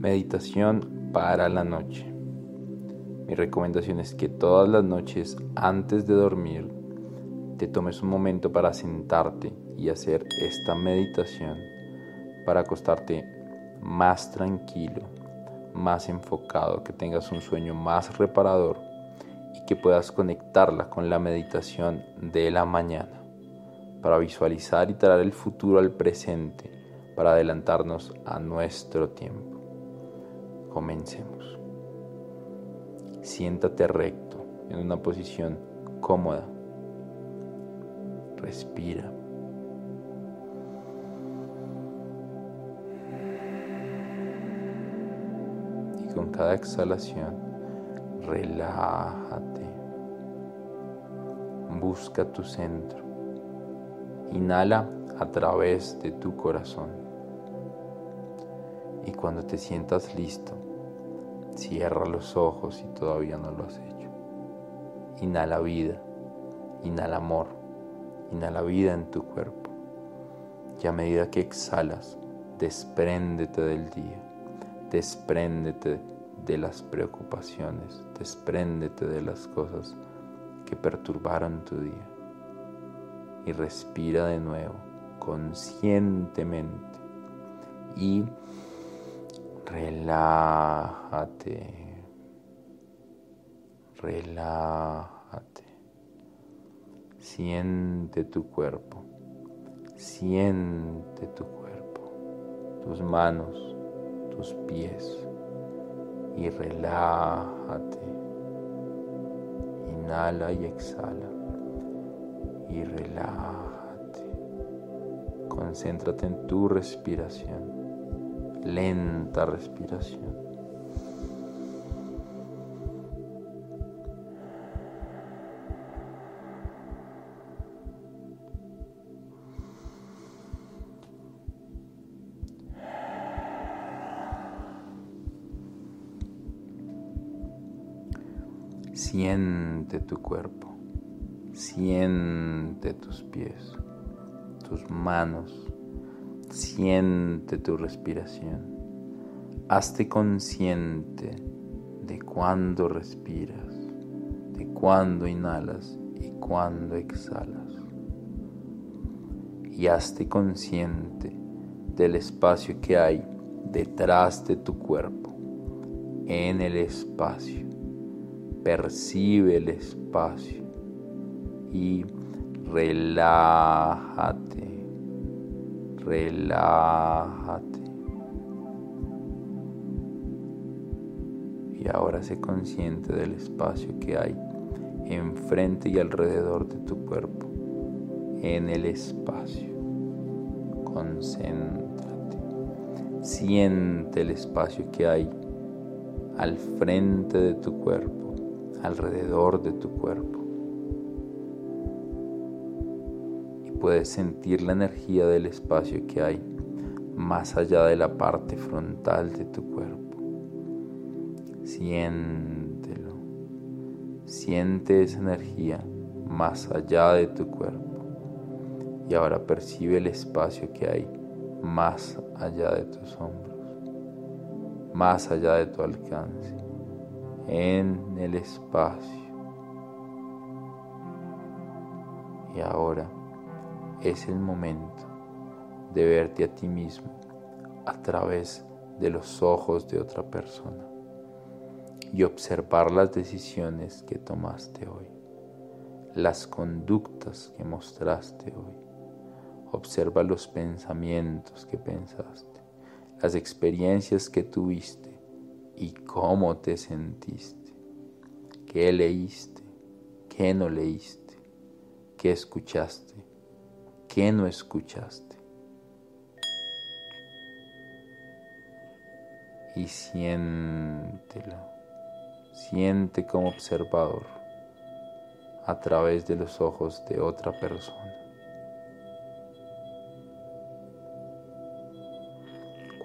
Meditación para la noche. Mi recomendación es que todas las noches antes de dormir te tomes un momento para sentarte y hacer esta meditación para acostarte más tranquilo, más enfocado, que tengas un sueño más reparador y que puedas conectarla con la meditación de la mañana para visualizar y traer el futuro al presente, para adelantarnos a nuestro tiempo. Comencemos. Siéntate recto en una posición cómoda Respira. Y con cada exhalación, relájate. Busca tu centro. Inhala a través de tu corazón. Y cuando te sientas listo, cierra los ojos si todavía no lo has hecho. Inhala vida, inhala amor Inhala vida en tu cuerpo. Y a medida que exhalas, despréndete del día, despréndete de las preocupaciones, despréndete de las cosas que perturbaron tu día. Y respira de nuevo, conscientemente. Y relájate, relájate. Siente tu cuerpo, siente tu cuerpo, tus manos, tus pies y relájate. Inhala y exhala y relájate. Concéntrate en tu respiración, lenta respiración. Siente tu cuerpo, siente tus pies, tus manos, siente tu respiración. Hazte consciente de cuándo respiras, de cuándo inhalas y cuándo exhalas. Y hazte consciente del espacio que hay detrás de tu cuerpo, en el espacio percibe el espacio y relájate, relájate. Y ahora sé consciente del espacio que hay enfrente y alrededor de tu cuerpo, en el espacio. Concéntrate. Siente el espacio que hay al frente de tu cuerpo alrededor de tu cuerpo. Puedes sentir la energía del espacio que hay más allá de la parte frontal de tu cuerpo. Siéntelo. Siente esa energía más allá de tu cuerpo. Y ahora percibe el espacio que hay más allá de tus hombros, más allá de tu alcance en el espacio. Y ahora es el momento de verte a ti mismo a través de los ojos de otra persona y observar las decisiones que tomaste hoy, las conductas que mostraste hoy. Observa los pensamientos que pensaste, las experiencias que tuviste y cómo te sentiste. ¿Qué leíste? ¿Qué no leíste? ¿Qué escuchaste? ¿Qué no escuchaste? Y siéntelo. Siente como observador a través de los ojos de otra persona.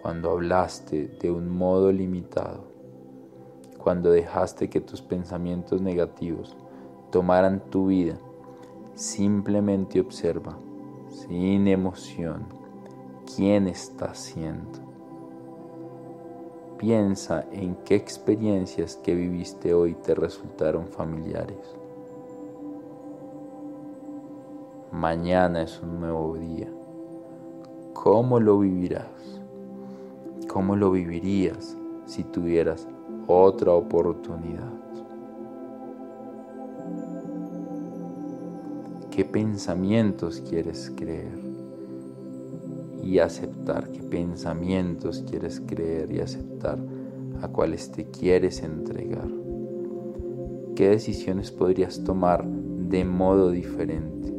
Cuando hablaste de un modo limitado, cuando dejaste que tus pensamientos negativos tomaran tu vida, simplemente observa, sin emoción, quién estás siendo. Piensa en qué experiencias que viviste hoy te resultaron familiares. Mañana es un nuevo día. ¿Cómo lo vivirás? ¿Cómo lo vivirías si tuvieras otra oportunidad? ¿Qué pensamientos quieres creer y aceptar? ¿Qué pensamientos quieres creer y aceptar a cuáles te quieres entregar? ¿Qué decisiones podrías tomar de modo diferente?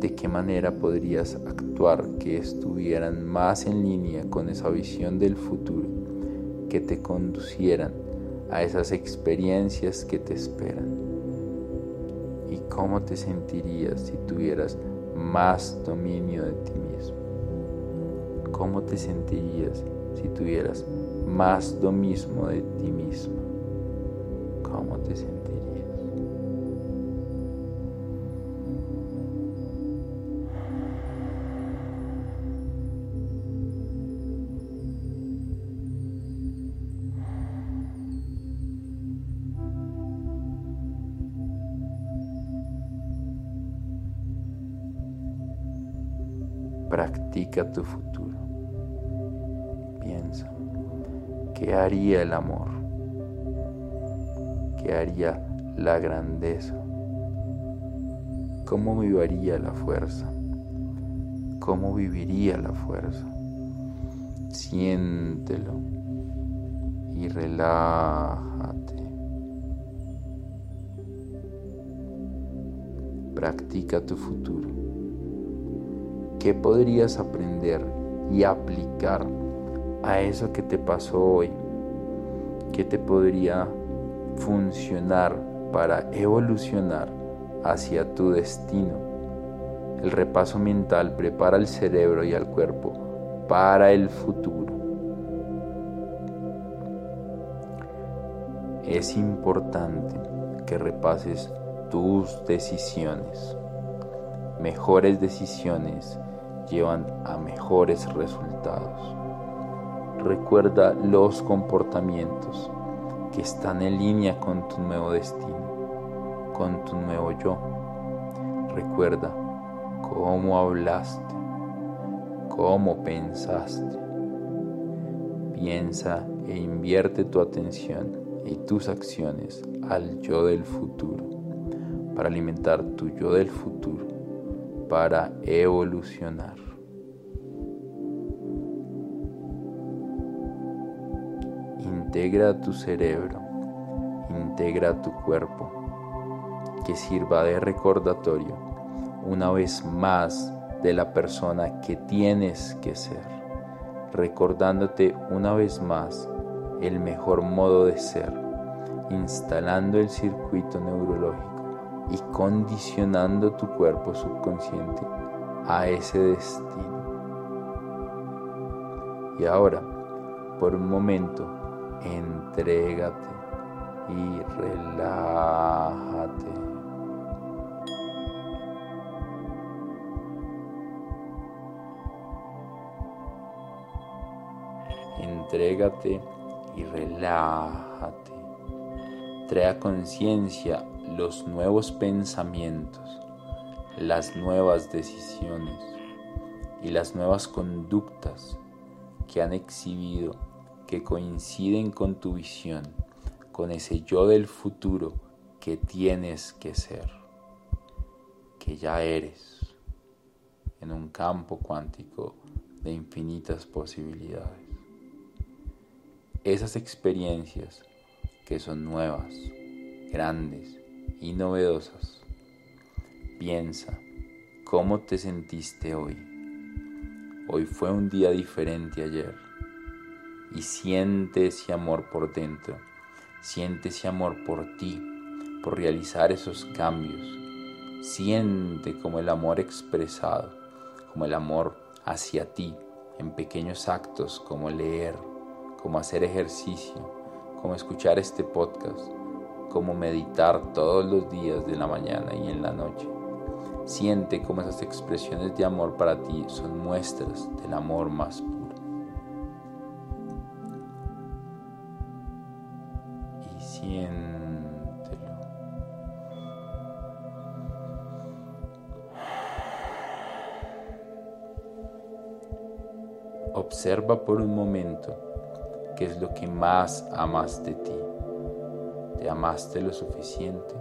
de qué manera podrías actuar que estuvieran más en línea con esa visión del futuro, que te conducieran a esas experiencias que te esperan. Cómo te sentirías si tuvieras más dominio de ti mismo. Cómo te sentirías si tuvieras más dominio de ti mismo. Practica tu futuro. Piensa, ¿qué haría el amor? ¿Qué haría la grandeza? ¿Cómo viviría la fuerza? ¿Cómo viviría la fuerza? Siéntelo y relájate. Practica tu futuro. ¿Qué podrías aprender y aplicar a eso que te pasó hoy? ¿Qué te podría funcionar para evolucionar hacia tu destino? El repaso mental prepara el cerebro y al cuerpo para el futuro. Es importante que repases tus decisiones. Mejores decisiones llevan a mejores resultados. Recuerda los comportamientos que están en línea con tu nuevo destino, con tu nuevo yo. Recuerda cómo hablaste, cómo pensaste. Piensa e invierte tu atención y tus acciones al yo del futuro para alimentar tu yo del futuro para evolucionar. Integra tu cerebro, integra tu cuerpo, que sirva de recordatorio una vez más de la persona que tienes que ser, recordándote una vez más el mejor modo de ser, instalando el circuito neurológico y condicionando tu cuerpo subconsciente a ese destino. Y ahora, por un momento, entrégate y relájate. Entrégate y relájate. Trae conciencia los nuevos pensamientos, las nuevas decisiones y las nuevas conductas que han exhibido que coinciden con tu visión, con ese yo del futuro que tienes que ser. que ya eres en un campo cuántico de infinitas posibilidades. Esas experiencias que son nuevas, grandes y novedosas. Piensa cómo te sentiste hoy. Hoy fue un día diferente ayer. Y siente ese amor por dentro. Siente ese amor por ti, por realizar esos cambios. Siente como el amor expresado, como el amor hacia ti en pequeños actos como leer, como hacer ejercicio, como escuchar este podcast, como meditar todos los días de la mañana y en la noche. Siente como esas expresiones de amor para ti son muestras del amor más puro. Y siéntelo. Observa por un momento qué es lo que más amas de ti. ¿Te amaste lo suficiente?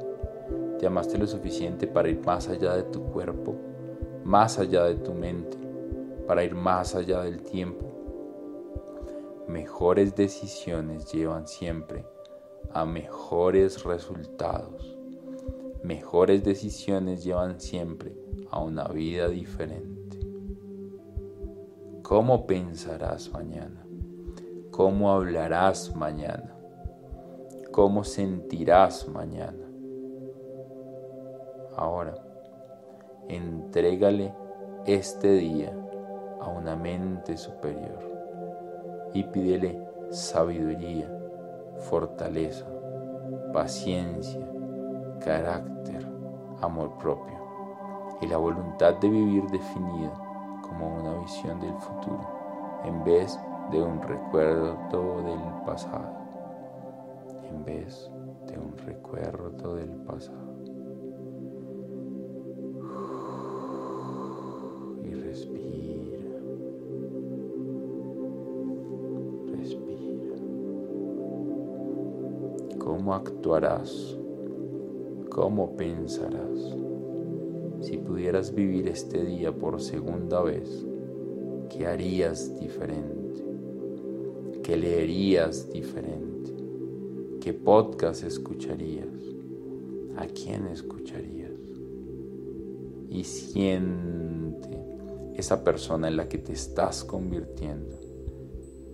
¿Te amaste lo suficiente para ir más allá de tu cuerpo, más allá de tu mente, para ir más allá del tiempo? Mejores decisiones llevan siempre a mejores resultados. Mejores decisiones llevan siempre a una vida diferente. ¿Cómo pensarás mañana? ¿Cómo hablarás mañana? ¿Cómo sentirás mañana? Ahora, entrégale este día a una mente superior y pídele sabiduría, fortaleza, paciencia, carácter, amor propio y la voluntad de vivir definida como una visión del futuro en vez de un recuerdo del pasado, vez de un recuerdo del pasado. ¿Cómo actuarás? ¿Cómo pensarás? Si pudieras vivir este día por segunda vez, ¿qué harías diferente? ¿Qué leerías diferente? ¿Qué podcast escucharías? ¿A quién escucharías? Y siente esa persona en la que te estás convirtiendo,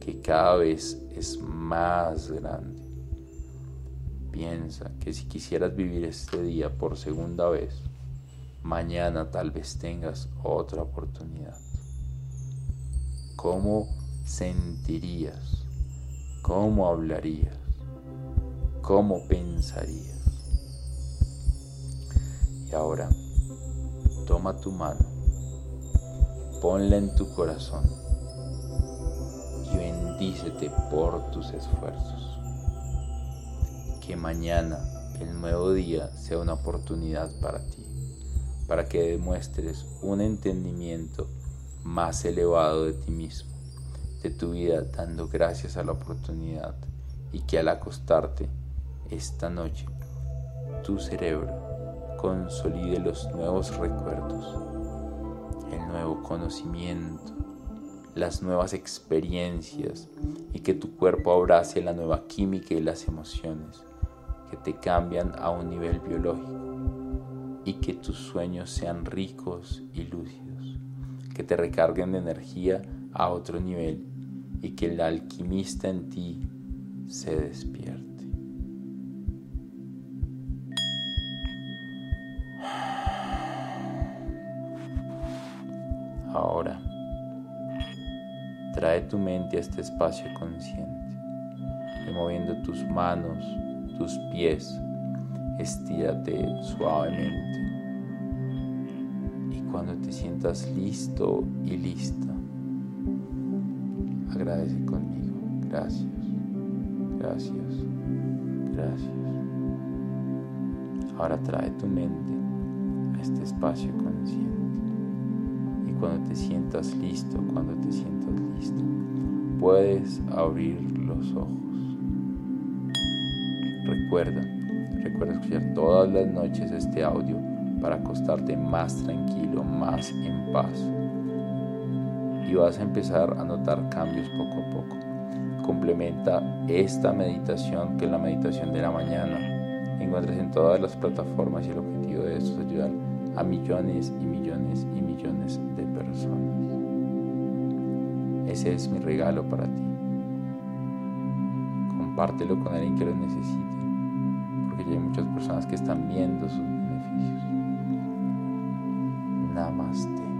que cada vez es más grande Piensa que si quisieras vivir este día por segunda vez, mañana tal vez tengas otra oportunidad. ¿Cómo sentirías? ¿Cómo hablarías? ¿Cómo pensarías? Y ahora, toma tu mano, ponla en tu corazón y bendícete por tus esfuerzos que mañana, el nuevo día, sea una oportunidad para ti, para que demuestres un entendimiento más elevado de ti mismo, de tu vida, dando gracias a la oportunidad y que al acostarte esta noche, tu cerebro consolide los nuevos recuerdos, el nuevo conocimiento, las nuevas experiencias y que tu cuerpo abrace la nueva química y las emociones que te cambian a un nivel biológico y que tus sueños sean ricos y lúcidos, que te recarguen de energía a otro nivel y que el alquimista en ti se despierte. Ahora, trae tu mente a este espacio consciente, removiendo tus manos, tus pies, estírate suavemente. Y cuando te sientas listo y lista, agradece conmigo. Gracias, gracias, gracias. Ahora trae tu mente a este espacio consciente. Cuando te sientas listo, cuando te sientas listo, puedes abrir los ojos. Recuerda, recuerda escuchar todas las noches este audio para acostarte más tranquilo, más en paz. Y vas a empezar a notar cambios poco a poco. Complementa esta meditación que es la meditación de la mañana. Encuentras en todas las plataformas y el objetivo de esto es ayudar a millones y millones y millones de personas. Ese es mi regalo para ti. Compártelo con alguien que lo necesite, porque ya hay muchas personas que están viendo sus beneficios. Namaste.